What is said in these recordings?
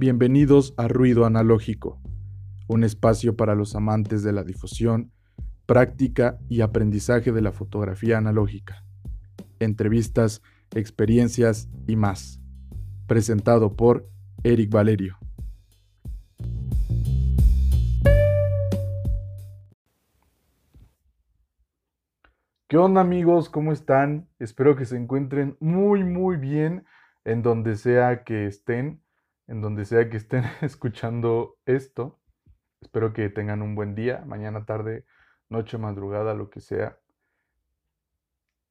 Bienvenidos a Ruido Analógico, un espacio para los amantes de la difusión, práctica y aprendizaje de la fotografía analógica. Entrevistas, experiencias y más. Presentado por Eric Valerio. ¿Qué onda amigos? ¿Cómo están? Espero que se encuentren muy muy bien en donde sea que estén, en donde sea que estén escuchando esto. Espero que tengan un buen día, mañana, tarde, noche, madrugada, lo que sea.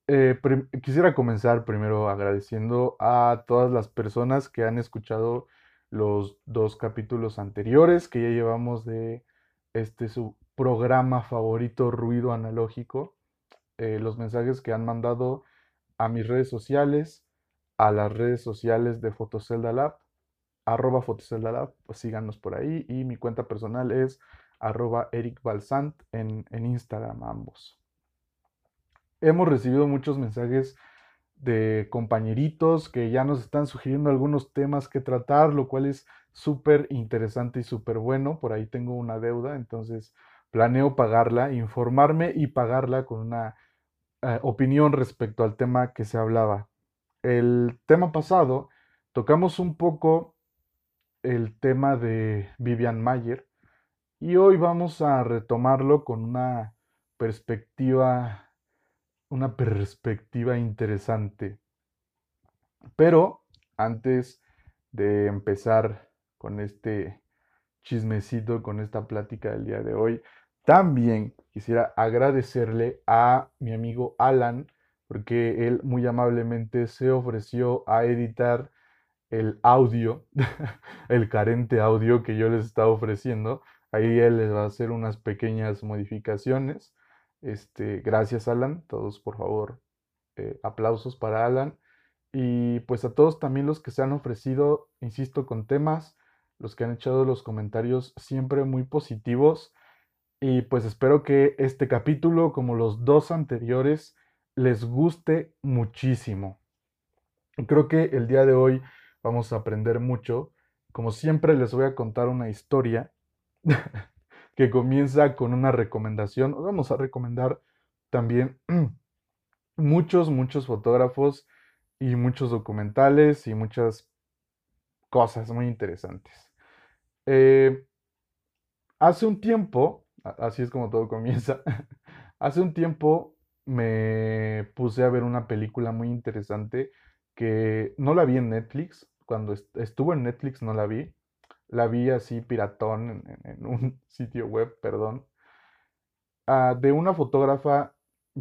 Eh, quisiera comenzar primero agradeciendo a todas las personas que han escuchado los dos capítulos anteriores que ya llevamos de este su programa favorito, Ruido Analógico. Eh, los mensajes que han mandado a mis redes sociales, a las redes sociales de Fotocelda Lab, arroba Fotocelda Lab, pues síganos por ahí. Y mi cuenta personal es arroba Eric Balsant en, en Instagram ambos. Hemos recibido muchos mensajes de compañeritos que ya nos están sugiriendo algunos temas que tratar, lo cual es súper interesante y súper bueno. Por ahí tengo una deuda, entonces planeo pagarla, informarme y pagarla con una eh, opinión respecto al tema que se hablaba. El tema pasado tocamos un poco el tema de Vivian Mayer y hoy vamos a retomarlo con una perspectiva una perspectiva interesante. Pero antes de empezar con este chismecito, con esta plática del día de hoy, también quisiera agradecerle a mi amigo Alan, porque él muy amablemente se ofreció a editar el audio, el carente audio que yo les estaba ofreciendo. Ahí él les va a hacer unas pequeñas modificaciones. Este, gracias Alan, todos por favor, eh, aplausos para Alan. Y pues a todos también los que se han ofrecido, insisto, con temas, los que han echado los comentarios siempre muy positivos. Y pues espero que este capítulo, como los dos anteriores, les guste muchísimo. Creo que el día de hoy vamos a aprender mucho. Como siempre les voy a contar una historia que comienza con una recomendación. Vamos a recomendar también muchos, muchos fotógrafos y muchos documentales y muchas cosas muy interesantes. Eh, hace un tiempo así es como todo comienza. Hace un tiempo me puse a ver una película muy interesante que no la vi en Netflix. Cuando estuvo en Netflix no la vi. La vi así piratón en, un sitio web, perdón. Ah, de una fotógrafa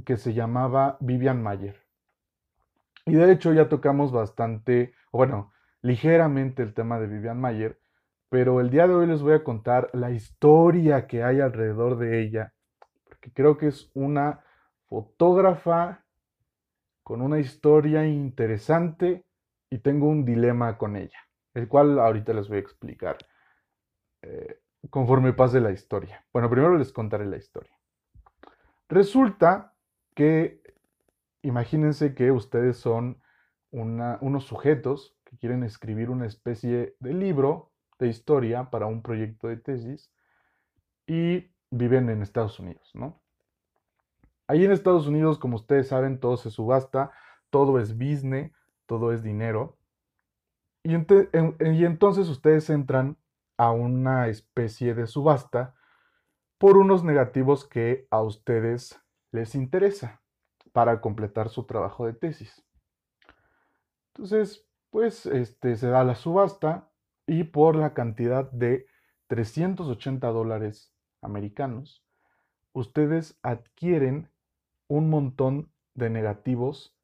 que se llamaba Vivian Mayer. Y de hecho ya tocamos bastante, bueno, ligeramente el tema de Vivian Mayer pero el día de hoy les voy a contar la historia que hay alrededor de ella, porque creo que es una fotógrafa con una historia interesante y tengo un dilema con ella, el cual ahorita les voy a explicar eh, conforme pase la historia. Bueno, primero les contaré la historia. Resulta que, imagínense que ustedes son unos sujetos que quieren escribir una especie de libro de historia para un proyecto de tesis y viven en Estados Unidos, ¿no? Ahí en Estados Unidos, como ustedes saben, todo se subasta, todo es business, todo es dinero. Y, entonces ustedes entran a una especie de subasta por unos negativos que a ustedes les interesa para completar su trabajo de tesis. Entonces, pues este, se da la subasta y por la cantidad de 380 dólares americanos, ustedes adquieren un montón de negativos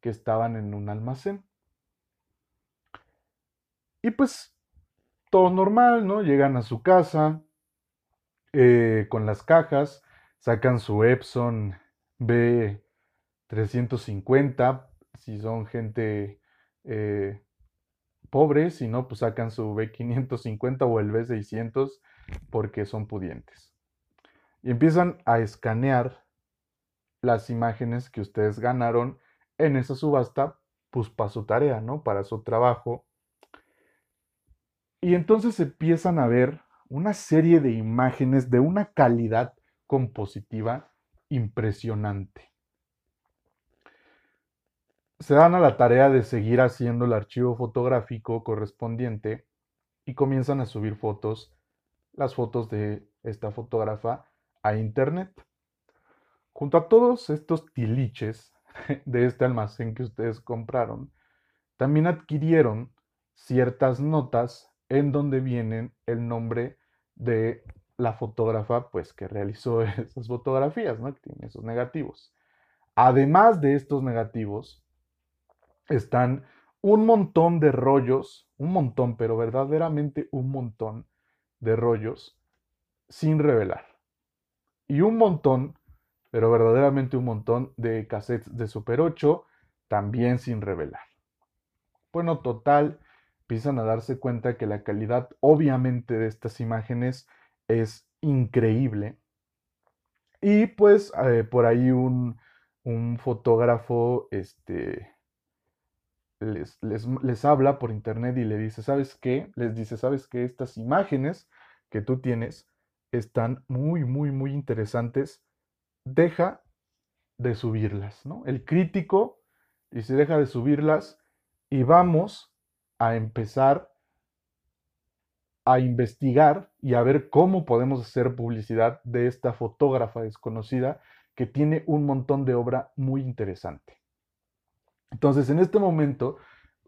que estaban en un almacén. Y pues todo normal, ¿no? Llegan a su casa eh, con las cajas, sacan su Epson B350, si son gente eh, pobres, si no, pues sacan su B550 o el B600 porque son pudientes. Y empiezan a escanear las imágenes que ustedes ganaron en esa subasta, pues para su tarea, ¿no? Para su trabajo. Y entonces empiezan a ver una serie de imágenes de una calidad compositiva impresionante. Se dan a la tarea de seguir haciendo el archivo fotográfico correspondiente y comienzan a subir fotos, las fotos de esta fotógrafa a internet. Junto a todos estos tiliches de este almacén que ustedes compraron, también adquirieron ciertas notas en donde vienen el nombre de la fotógrafa pues que realizó esas fotografías, ¿no? Que tiene esos negativos. Además de estos negativos, están un montón de rollos, un montón, pero verdaderamente un montón de rollos sin revelar. Y un montón, pero verdaderamente un montón de cassettes de Super 8 también sin revelar. Bueno, total, empiezan a darse cuenta que la calidad obviamente de estas imágenes es increíble. Y pues eh, por ahí un, un fotógrafo este, les, les, habla por internet y le dice, ¿sabes qué? Les dice, ¿sabes qué? Estas imágenes que tú tienes están muy, muy, muy interesantes. Deja de subirlas, ¿no? El crítico dice, deja de subirlas y vamos a empezar a investigar y a ver cómo podemos hacer publicidad de esta fotógrafa desconocida que tiene un montón de obra muy interesante. Entonces, en este momento,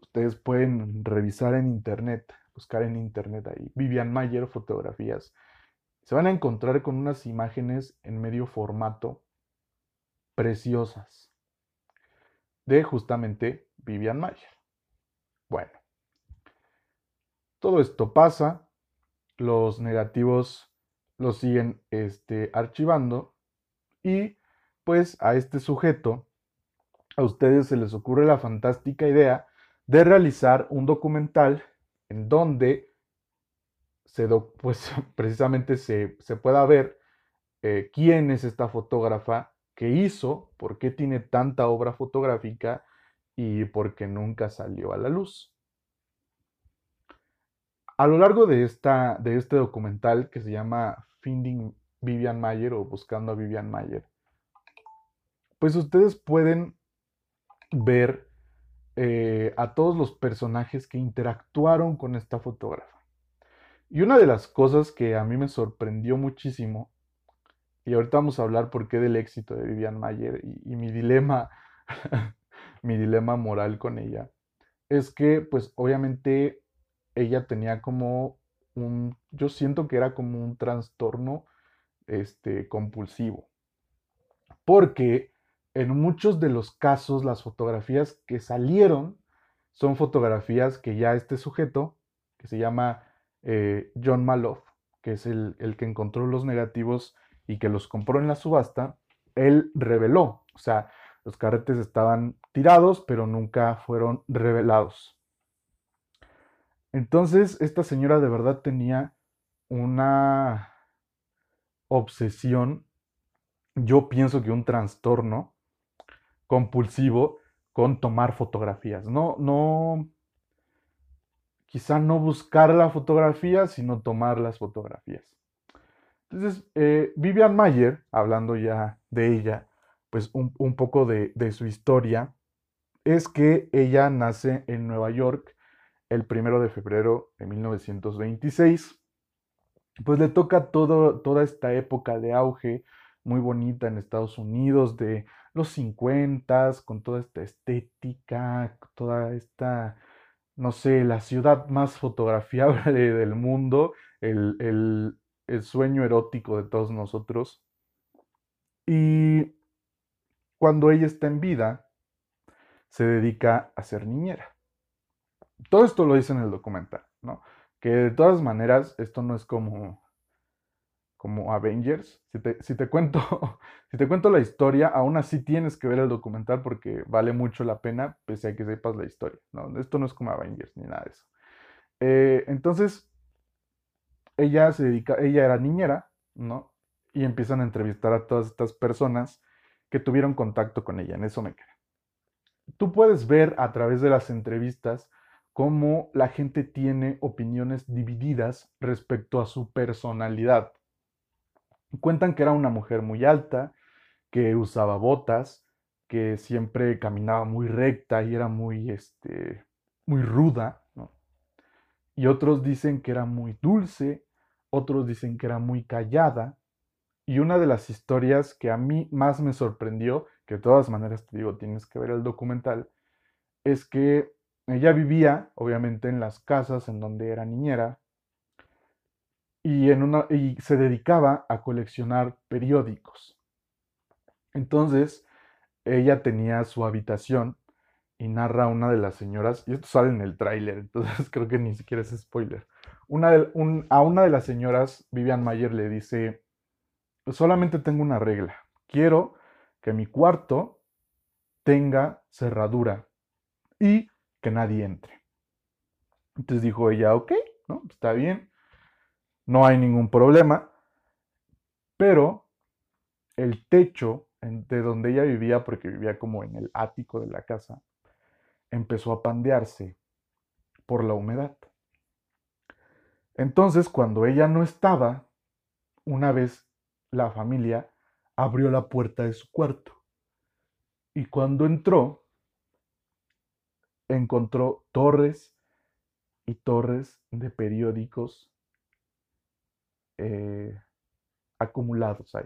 ustedes pueden revisar en internet, buscar en internet ahí, Vivian Mayer fotografías. Se van a encontrar con unas imágenes en medio formato preciosas de justamente Vivian Mayer. Bueno, todo esto pasa, los negativos los siguen este, archivando y pues a este sujeto a ustedes se les ocurre la fantástica idea de realizar un documental en donde se pues, precisamente se, pueda ver eh, quién es esta fotógrafa, qué hizo, por qué tiene tanta obra fotográfica y por qué nunca salió a la luz. A lo largo de, esta, de este documental que se llama Finding Vivian Mayer o Buscando a Vivian Mayer, pues ustedes pueden ver eh, a todos los personajes que interactuaron con esta fotógrafa. Y una de las cosas que a mí me sorprendió muchísimo, y ahorita vamos a hablar por qué del éxito de Vivian Mayer y, mi dilema, mi dilema moral con ella, es que pues obviamente ella tenía como un, yo siento que era como un trastorno este, compulsivo. Porque en muchos de los casos las fotografías que salieron son fotografías que ya este sujeto, que se llama eh, John Maloff, que es el, el, que encontró los negativos y que los compró en la subasta, él reveló. O sea, los carretes estaban tirados, pero nunca fueron revelados. Entonces, esta señora de verdad tenía una obsesión, yo pienso que un trastorno compulsivo con tomar fotografías. No, no, quizá no buscar la fotografía, sino tomar las fotografías. Entonces, eh, Vivian Mayer, hablando ya de ella, pues un, un poco de, de, su historia, es que ella nace en Nueva York el primero de febrero de 1926. Pues le toca toda esta época de auge muy bonita en Estados Unidos, de los 50, con toda esta estética, toda esta, no sé, la ciudad más fotografiable del mundo, el, sueño erótico de todos nosotros. Y cuando ella está en vida, se dedica a ser niñera. Todo esto lo dice en el documental, ¿no? Que de todas maneras, esto no es como como Avengers. Si te, cuento, si te cuento la historia, aún así tienes que ver el documental porque vale mucho la pena, pese a que sepas la historia. ¿no? Esto no es como Avengers ni nada de eso. Eh, entonces, ella se dedica, ella era niñera, ¿no? Y empiezan a entrevistar a todas estas personas que tuvieron contacto con ella. En eso me queda. Tú puedes ver a través de las entrevistas cómo la gente tiene opiniones divididas respecto a su personalidad. Cuentan que era una mujer muy alta, que usaba botas, que siempre caminaba muy recta y era muy, este, muy ruda. Y otros dicen que era muy dulce, otros dicen que era muy callada. Y una de las historias que a mí más me sorprendió, que de todas maneras te digo, tienes que ver el documental, es que ella vivía, obviamente, en las casas en donde era niñera y, en una, y se dedicaba a coleccionar periódicos. Entonces, ella tenía su habitación y narra una de las señoras, y esto sale en el tráiler, entonces creo que ni siquiera es spoiler. Una a una de las señoras, Vivian Mayer, le dice, solamente tengo una regla, quiero que mi cuarto tenga cerradura y que nadie entre. Entonces dijo ella, ok, ¿no? Está bien, no hay ningún problema, pero el techo de donde ella vivía, porque vivía como en el ático de la casa, empezó a pandearse por la humedad. Entonces, cuando ella no estaba, una vez la familia abrió la puerta de su cuarto. Y cuando entró, encontró torres y torres de periódicos eh, acumulados ahí.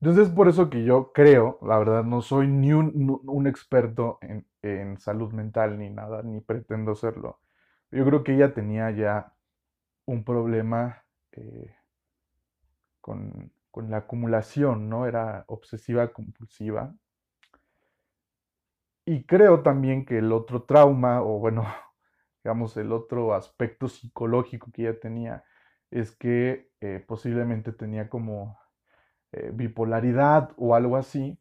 Entonces, por eso que yo creo, la verdad, no soy ni un, experto en, salud mental ni nada, ni pretendo serlo. Yo creo que ella tenía ya un problema eh, con, con la acumulación, ¿no? Era obsesiva compulsiva y creo también que el otro trauma, o bueno, digamos, el otro aspecto psicológico que ella tenía, es que eh, posiblemente tenía como eh, bipolaridad o algo así,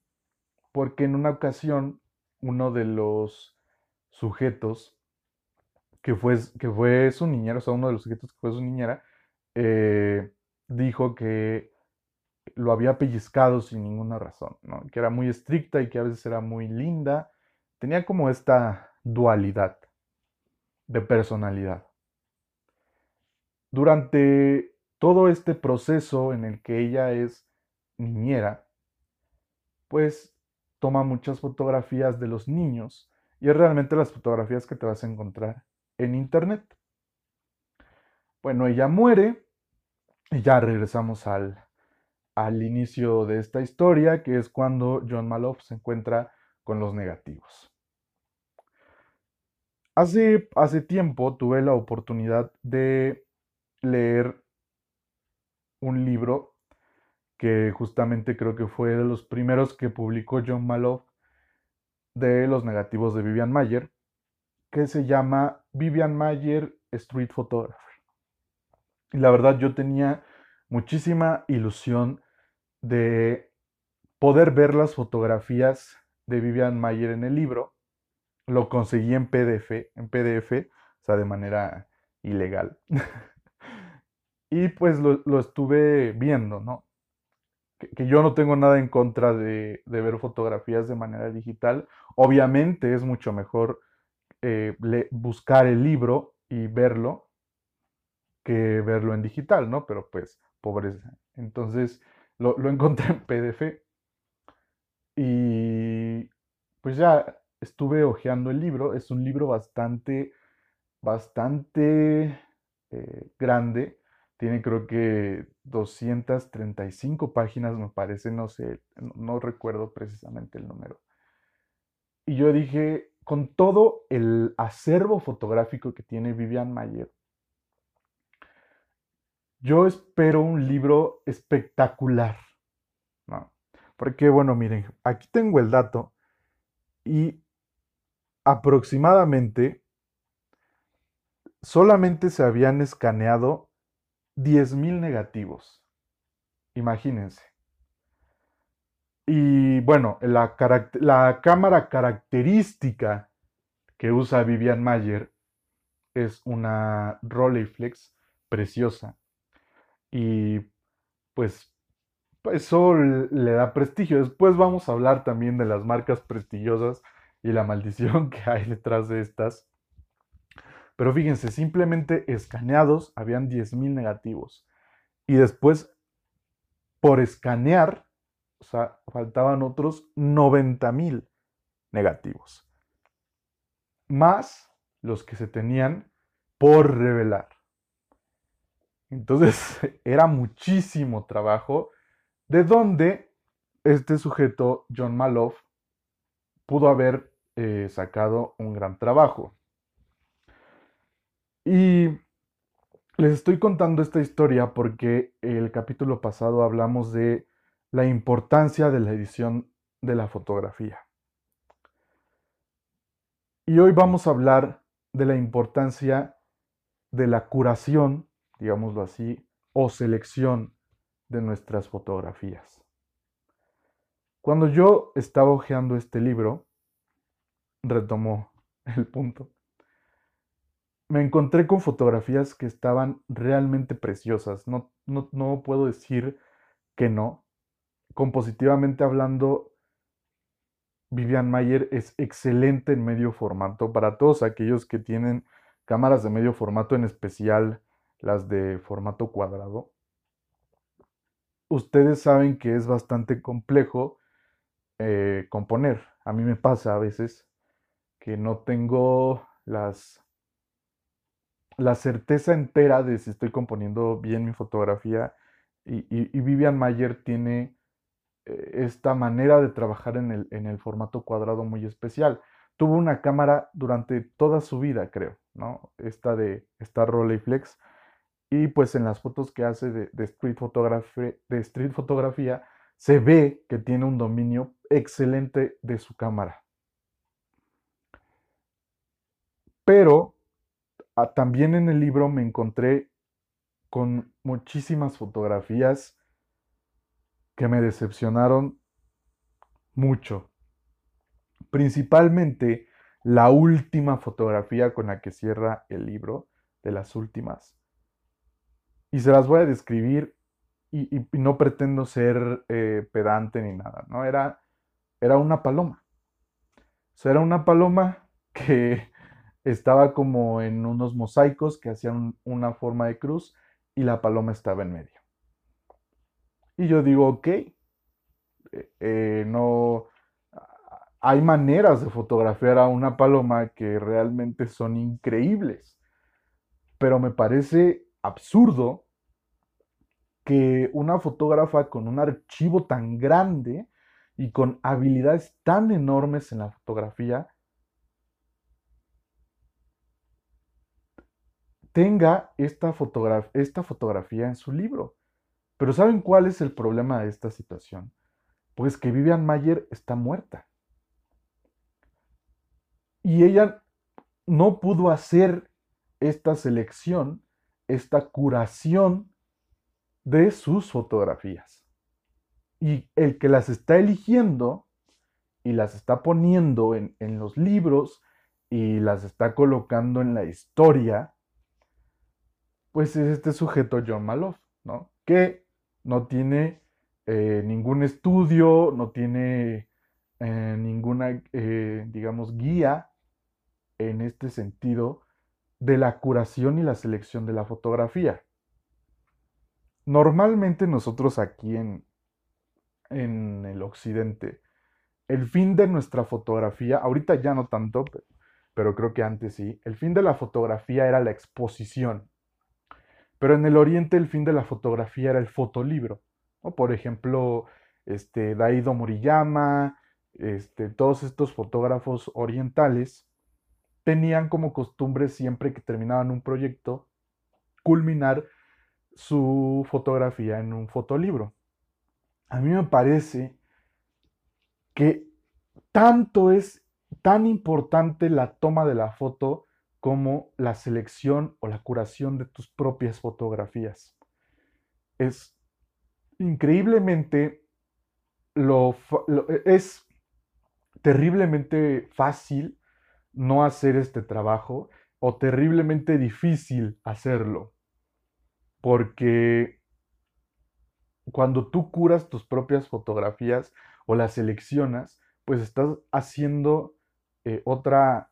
porque en una ocasión uno de los sujetos que fue, que fue su niñera, o sea, uno de los sujetos que fue su niñera, eh, dijo que lo había pellizcado sin ninguna razón, ¿no? que era muy estricta y que a veces era muy linda tenía como esta dualidad de personalidad. Durante todo este proceso en el que ella es niñera, pues toma muchas fotografías de los niños y es realmente las fotografías que te vas a encontrar en internet. Bueno, ella muere y ya regresamos al, al inicio de esta historia, que es cuando John Maloff se encuentra con los negativos. Hace, hace tiempo tuve la oportunidad de leer un libro que justamente creo que fue de los primeros que publicó John Maloff de los negativos de Vivian Mayer, que se llama Vivian Mayer Street Photographer. Y la verdad yo tenía muchísima ilusión de poder ver las fotografías de Vivian Mayer en el libro. Lo conseguí en PDF, en PDF, o sea, de manera ilegal. y pues lo, estuve viendo, ¿no? Que, yo no tengo nada en contra de, ver fotografías de manera digital. Obviamente es mucho mejor eh, buscar el libro y verlo que verlo en digital, ¿no? Pero pues, pobreza. Entonces, lo, lo encontré en PDF y pues ya estuve hojeando el libro. Es un libro bastante, bastante eh, grande. Tiene creo que 235 páginas, me parece, no sé, no, recuerdo precisamente el número. Y yo dije, con todo el acervo fotográfico que tiene Vivian Mayer, yo espero un libro espectacular. Porque, bueno, miren, aquí tengo el dato y aproximadamente solamente se habían escaneado 10.000 negativos. Imagínense. Y bueno, la, la, cámara característica que usa Vivian Mayer es una Rolleiflex preciosa. Y pues eso le da prestigio. Después vamos a hablar también de las marcas prestigiosas y la maldición que hay detrás de estas. Pero fíjense, simplemente escaneados habían 10.000 negativos. Y después, por escanear, o sea, faltaban otros 90.000 negativos. Más los que se tenían por revelar. Entonces era muchísimo trabajo de donde este sujeto, John Maloff, pudo haber eh, sacado un gran trabajo. Y les estoy contando esta historia porque el capítulo pasado hablamos de la importancia de la edición de la fotografía. Y hoy vamos a hablar de la importancia de la curación, digámoslo así, o selección de nuestras fotografías. Cuando yo estaba hojeando este libro, retomó el punto, me encontré con fotografías que estaban realmente preciosas. No, no, no puedo decir que no. Compositivamente hablando, Vivian Mayer es excelente en medio formato. Para todos aquellos que tienen cámaras de medio formato, en especial las de formato cuadrado, ustedes saben que es bastante complejo eh, componer. A mí me pasa a veces que no tengo las la certeza entera de si estoy componiendo bien mi fotografía y, Vivian Mayer tiene eh, esta manera de trabajar en el, en el, formato cuadrado muy especial. Tuvo una cámara durante toda su vida, creo, ¿no? Esta de esta Rolleiflex. Y pues en las fotos que hace de, de street, de street fotografía se ve que tiene un dominio excelente de su cámara. Pero ah, también en el libro me encontré con muchísimas fotografías que me decepcionaron mucho. Principalmente la última fotografía con la que cierra el libro, de las últimas. Y se las voy a describir y, no pretendo ser eh, pedante ni nada, ¿no? Era era una paloma. O sea, era una paloma que estaba como en unos mosaicos que hacían una forma de cruz y la paloma estaba en medio. Y yo digo, ok, eh, no, hay maneras de fotografiar a una paloma que realmente son increíbles, pero me parece absurdo que una fotógrafa con un archivo tan grande y con habilidades tan enormes en la fotografía, tenga esta, esta fotografía en su libro. Pero ¿saben cuál es el problema de esta situación? Pues que Vivian Mayer está muerta. Y ella no pudo hacer esta selección, esta curación de sus fotografías. Y el que las está eligiendo y las está poniendo en, los libros y las está colocando en la historia, pues es este sujeto John Maloff, ¿no? Que no tiene eh, ningún estudio, no tiene eh, ninguna, eh, digamos, guía en este sentido de la curación y la selección de la fotografía. Normalmente nosotros aquí en, en el occidente. El fin de nuestra fotografía, ahorita ya no tanto, pero, creo que antes sí, el fin de la fotografía era la exposición. Pero en el oriente el fin de la fotografía era el fotolibro. Por ejemplo, este, Daido Moriyama, este, todos estos fotógrafos orientales tenían como costumbre siempre que terminaban un proyecto culminar su fotografía en un fotolibro a mí me parece que tanto es tan importante la toma de la foto como la selección o la curación de tus propias fotografías. Es increíblemente lo, es terriblemente fácil no hacer este trabajo o terriblemente difícil hacerlo porque cuando tú curas tus propias fotografías o las seleccionas, pues estás haciendo eh, otra,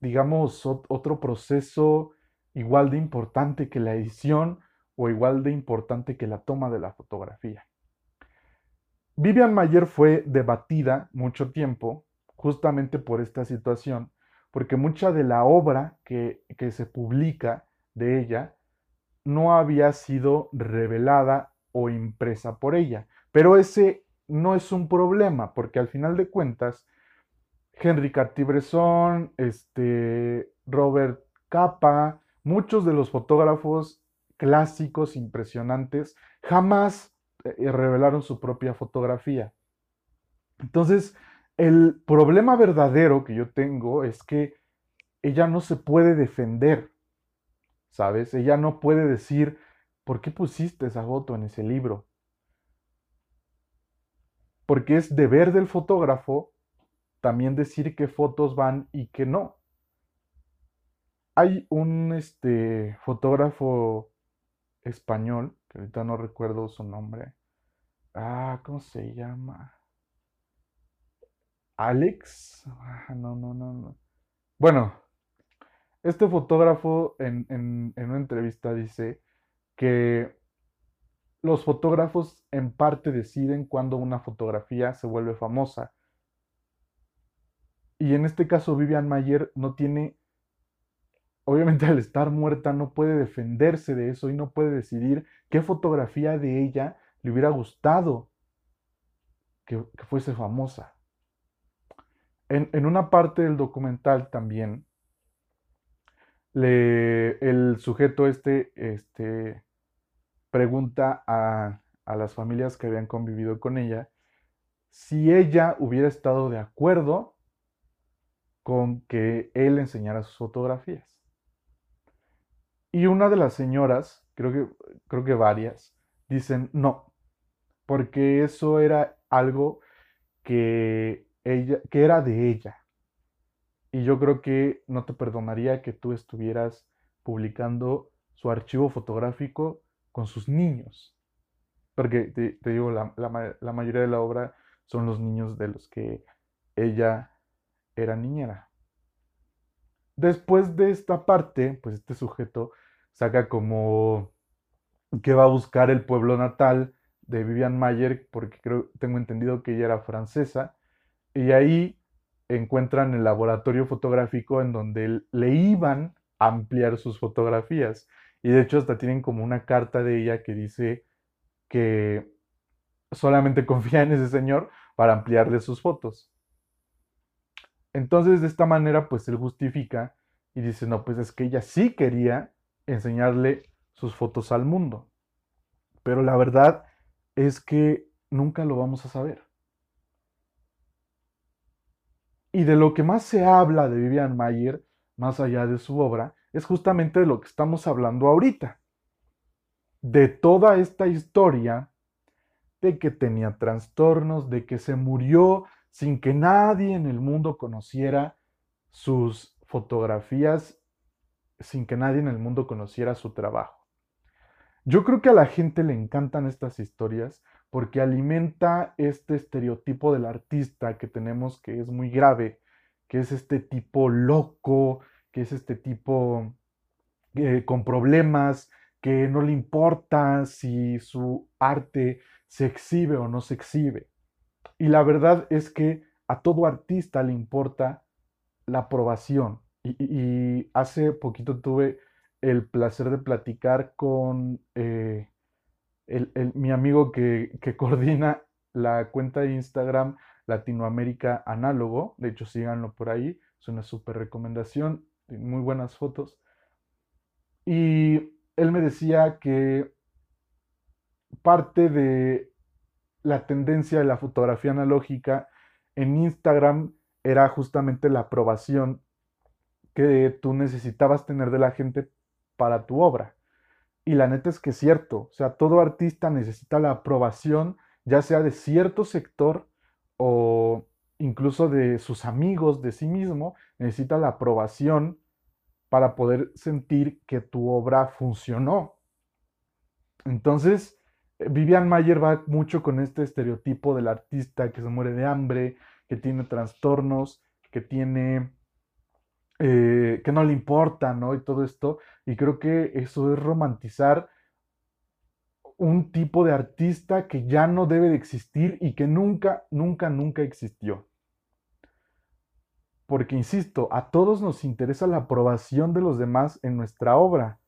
digamos, otro proceso igual de importante que la edición o igual de importante que la toma de la fotografía. Vivian Mayer fue debatida mucho tiempo justamente por esta situación, porque mucha de la obra que, que se publica de ella no había sido revelada o impresa por ella. Pero ese no es un problema, porque al final de cuentas, Henry Cartier-Bresson, este, Robert Capa, muchos de los fotógrafos clásicos impresionantes jamás eh, revelaron su propia fotografía. Entonces, el problema verdadero que yo tengo es que ella no se puede defender, ¿sabes? Ella no puede decir, ¿por qué pusiste esa foto en ese libro? Porque es deber del fotógrafo también decir qué fotos van y qué no. Hay un este, fotógrafo español, que ahorita no recuerdo su nombre. Ah, ¿cómo se llama? Alex. Ah, no, no, no, no. Bueno, este fotógrafo en, en, una entrevista dice que los fotógrafos en parte deciden cuando una fotografía se vuelve famosa. Y en este caso Vivian Mayer no tiene, obviamente al estar muerta no puede defenderse de eso y no puede decidir qué fotografía de ella le hubiera gustado que, fuese famosa. En, en, una parte del documental también le, el sujeto este, este pregunta a, a las familias que habían convivido con ella si ella hubiera estado de acuerdo con que él enseñara sus fotografías. Y una de las señoras, creo que, creo que varias, dicen no, porque eso era algo que, ella, que era de ella, y yo creo que no te perdonaría que tú estuvieras publicando su archivo fotográfico con sus niños. Porque te, digo, la, la, mayoría de la obra son los niños de los que ella era niñera. Después de esta parte, pues este sujeto saca como que va a buscar el pueblo natal de Vivian Mayer, porque creo, tengo entendido que ella era francesa, y ahí encuentran el laboratorio fotográfico en donde le iban a ampliar sus fotografías. Y de hecho hasta tienen como una carta de ella que dice que solamente confía en ese señor para ampliarle sus fotos. Entonces de esta manera pues él justifica y dice, no, pues es que ella sí quería enseñarle sus fotos al mundo. Pero la verdad es que nunca lo vamos a saber. Y de lo que más se habla de Vivian Mayer, más allá de su obra, es justamente de lo que estamos hablando ahorita. De toda esta historia de que tenía trastornos, de que se murió sin que nadie en el mundo conociera sus fotografías, sin que nadie en el mundo conociera su trabajo. Yo creo que a la gente le encantan estas historias porque alimenta este estereotipo del artista que tenemos que es muy grave, que es este tipo loco, que es este tipo eh, con problemas, que no le importa si su arte se exhibe o no se exhibe. Y la verdad es que a todo artista le importa la aprobación. Y, hace poquito tuve el placer de platicar con eh, mi amigo que, coordina la cuenta de Instagram Latinoamérica Análogo, de hecho síganlo por ahí, es una súper recomendación, muy buenas fotos. Y él me decía que parte de la tendencia de la fotografía analógica en Instagram era justamente la aprobación que tú necesitabas tener de la gente para tu obra. Y la neta es que es cierto, o sea, todo artista necesita la aprobación, ya sea de cierto sector o incluso de sus amigos, de sí mismo, necesita la aprobación para poder sentir que tu obra funcionó. Entonces, Vivian Mayer va mucho con este estereotipo del artista que se muere de hambre, que tiene trastornos, que tiene, eh, que no le importa, ¿no? Y todo esto. Y creo que eso es romantizar un tipo de artista que ya no debe de existir y que nunca, nunca, nunca existió. Porque, insisto, a todos nos interesa la aprobación de los demás en nuestra obra.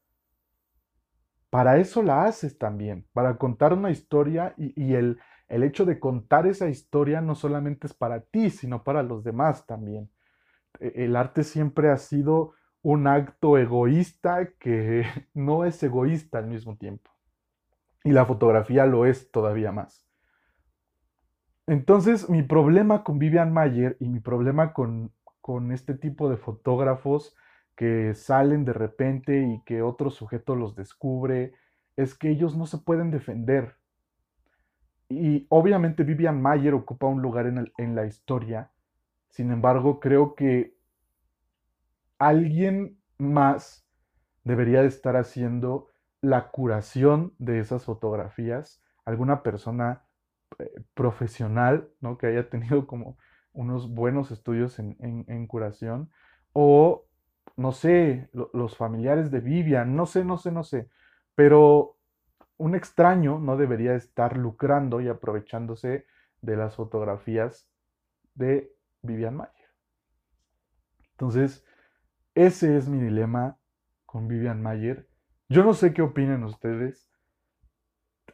Para eso la haces también, para contar una historia y, el, el hecho de contar esa historia no solamente es para ti, sino para los demás también. E, el arte siempre ha sido un acto egoísta que no es egoísta al mismo tiempo. Y la fotografía lo es todavía más. Entonces, mi problema con Vivian Mayer y mi problema con, con este tipo de fotógrafos que salen de repente y que otro sujeto los descubre, es que ellos no se pueden defender. Y obviamente Vivian Mayer ocupa un lugar en, en la historia. Sin embargo, creo que alguien más debería de estar haciendo la curación de esas fotografías, alguna persona eh, profesional, ¿no? Que haya tenido como unos buenos estudios en, curación, o no sé, los familiares de Vivian, no sé, no sé, no sé, pero un extraño no debería estar lucrando y aprovechándose de las fotografías de Vivian Mayer. Entonces, ese es mi dilema con Vivian Mayer yo no sé qué opinan ustedes.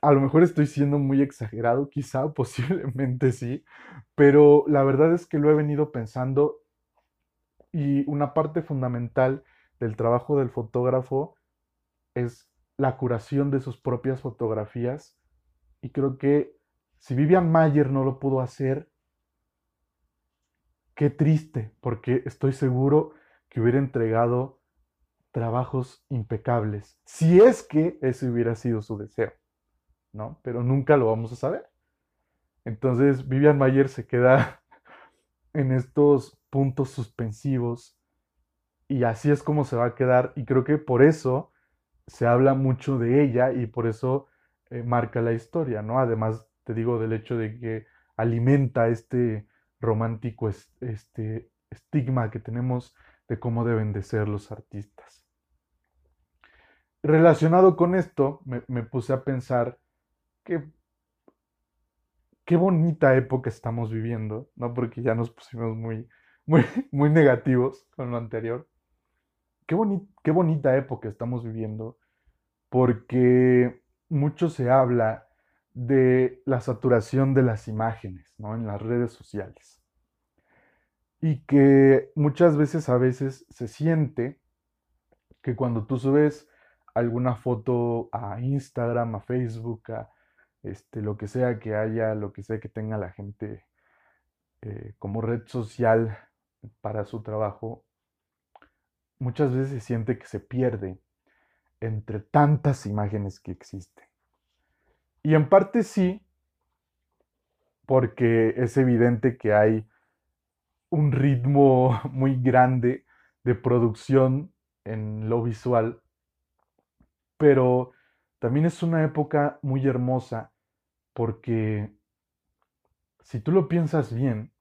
A lo mejor estoy siendo muy exagerado, quizá, posiblemente sí, pero la verdad es que lo he venido pensando y una parte fundamental del trabajo del fotógrafo es la curación de sus propias fotografías y creo que si Vivian Mayer no lo pudo hacer, qué triste, porque estoy seguro que hubiera entregado trabajos impecables, si es que ese hubiera sido su deseo, ¿no? Pero nunca lo vamos a saber. Entonces Vivian Mayer se queda en estos puntos suspensivos y así es como se va a quedar y creo que por eso se habla mucho de ella y por eso eh, marca la historia, ¿no? Además, te digo del hecho de que alimenta este romántico este estigma que tenemos de cómo deben de ser los artistas. Relacionado con esto, me, puse a pensar que qué bonita época estamos viviendo, ¿no? Porque ya nos pusimos muy, muy, muy negativos con lo anterior. Qué, qué bonita época estamos viviendo, porque mucho se habla de la saturación de las imágenes, ¿no? En las redes sociales y que muchas veces a veces se siente que cuando tú subes alguna foto a Instagram, a Facebook, a este, lo que sea que haya, lo que sea que tenga la gente eh, como red social para su trabajo, muchas veces siente que se pierde entre tantas imágenes que existen. Y en parte sí, porque es evidente que hay un ritmo muy grande de producción en lo visual, pero también es una época muy hermosa porque si tú lo piensas bien,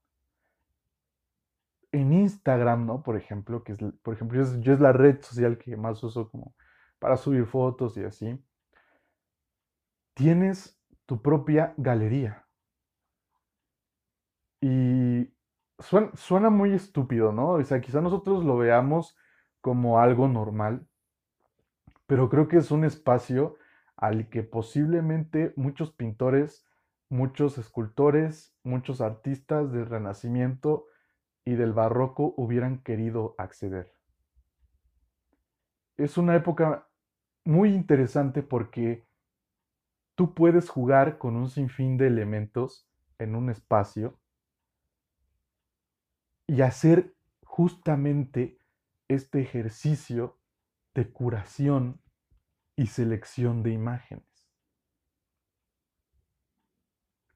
en Instagram, ¿no? Por ejemplo, que es, por ejemplo, yo es la red social que más uso como para subir fotos y así, tienes tu propia galería. Y suena, muy estúpido, ¿no? O sea, quizá nosotros lo veamos como algo normal, pero creo que es un espacio al que posiblemente muchos pintores, muchos escultores, muchos artistas del Renacimiento y del Barroco hubieran querido acceder. Es una época muy interesante porque tú puedes jugar con un sinfín de elementos en un espacio y hacer justamente este ejercicio de curación y selección de imágenes.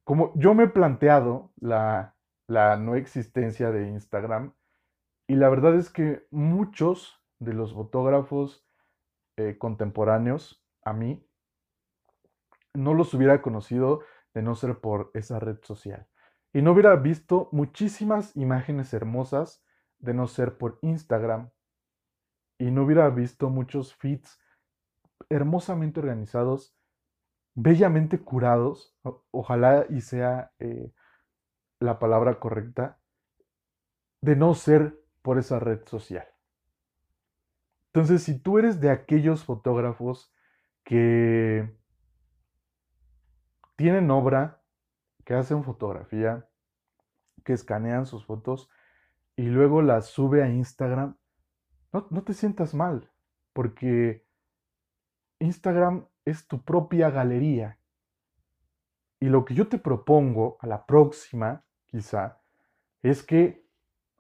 Como yo me he planteado la, no existencia de Instagram y la verdad es que muchos de los fotógrafos eh, contemporáneos a mí no los hubiera conocido de no ser por esa red social. y no hubiera visto muchísimas imágenes hermosas de no ser por Instagram y no hubiera visto muchos feeds hermosamente organizados, bellamente curados, ojalá y sea eh, la palabra correcta, de no ser por esa red social. Entonces, si tú eres de aquellos fotógrafos que tienen obra, que hacen fotografía, que escanean sus fotos y luego las sube a Instagram, no, no te sientas mal, porque Instagram es tu propia galería. Y lo que yo te propongo a la próxima, quizá, es que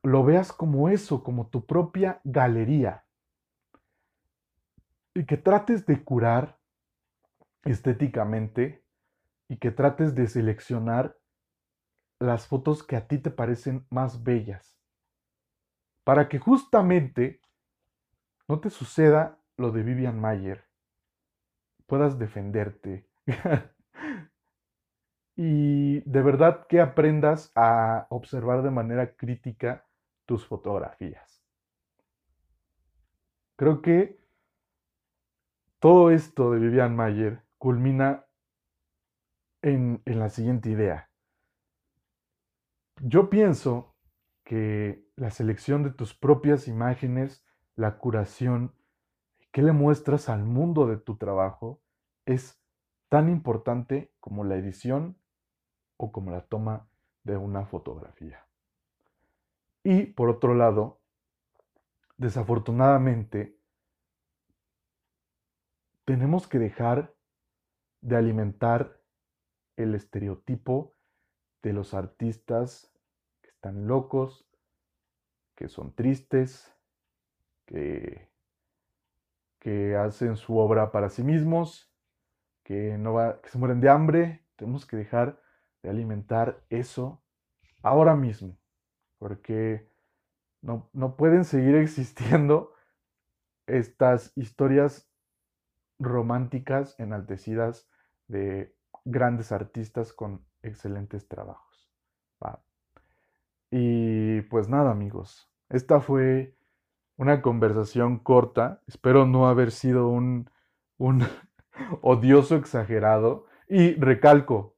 lo veas como eso, como tu propia galería. Y que trates de curar estéticamente y que trates de seleccionar las fotos que a ti te parecen más bellas. Para que justamente no te suceda lo de Vivian Mayer, puedas defenderte. y de verdad que aprendas a observar de manera crítica tus fotografías. Creo que todo esto de Vivian Mayer culmina en, en la siguiente idea. Yo pienso que la selección de tus propias imágenes, la curación, ¿qué le muestras al mundo de tu trabajo? Es tan importante como la edición o como la toma de una fotografía. Y por otro lado, desafortunadamente, tenemos que dejar de alimentar el estereotipo de los artistas que están locos, que son tristes, que, que hacen su obra para sí mismos, que, no va, que se mueren de hambre. Tenemos que dejar de alimentar eso ahora mismo, porque no, no pueden seguir existiendo estas historias románticas enaltecidas de grandes artistas con excelentes trabajos. Y pues nada, amigos, esta fue una conversación corta. Espero no haber sido un, un odioso exagerado. Y recalco,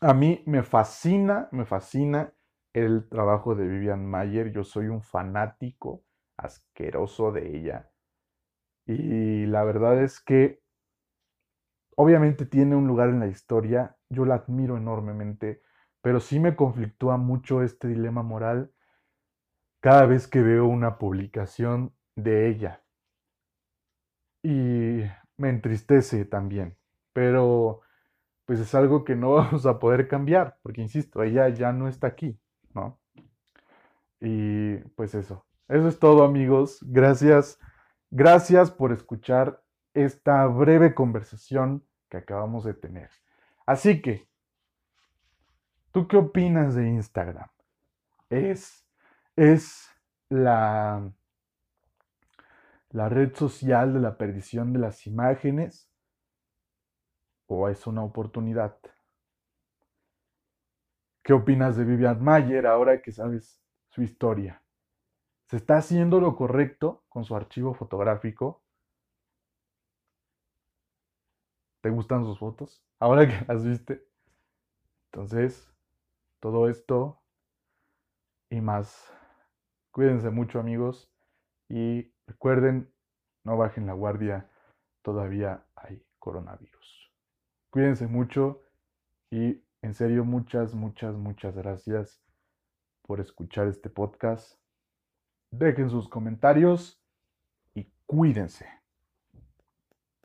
a mí me fascina, me fascina el trabajo de Vivian Mayer. Yo soy un fanático asqueroso de ella. Y la verdad es que obviamente tiene un lugar en la historia, yo la admiro enormemente, pero sí me conflictúa mucho este dilema moral cada vez que veo una publicación de ella. Y me entristece también, pero pues es algo que no vamos a poder cambiar, porque insisto, ella ya no está aquí, ¿no? Y pues eso, eso es todo amigos, gracias, gracias por escuchar esta breve conversación que acabamos de tener. Así que, ¿tú qué opinas de Instagram? ¿Es, es la, la red social de la perdición de las imágenes o es una oportunidad? ¿Qué opinas de Vivian Mayer ahora que sabes su historia? ¿Se está haciendo lo correcto con su archivo fotográfico? ¿Te gustan sus fotos? Ahora que las viste. Entonces, todo esto y más. Cuídense mucho amigos y recuerden, no bajen la guardia, todavía hay coronavirus. Cuídense mucho y en serio muchas, muchas, muchas gracias por escuchar este podcast. Dejen sus comentarios y cuídense.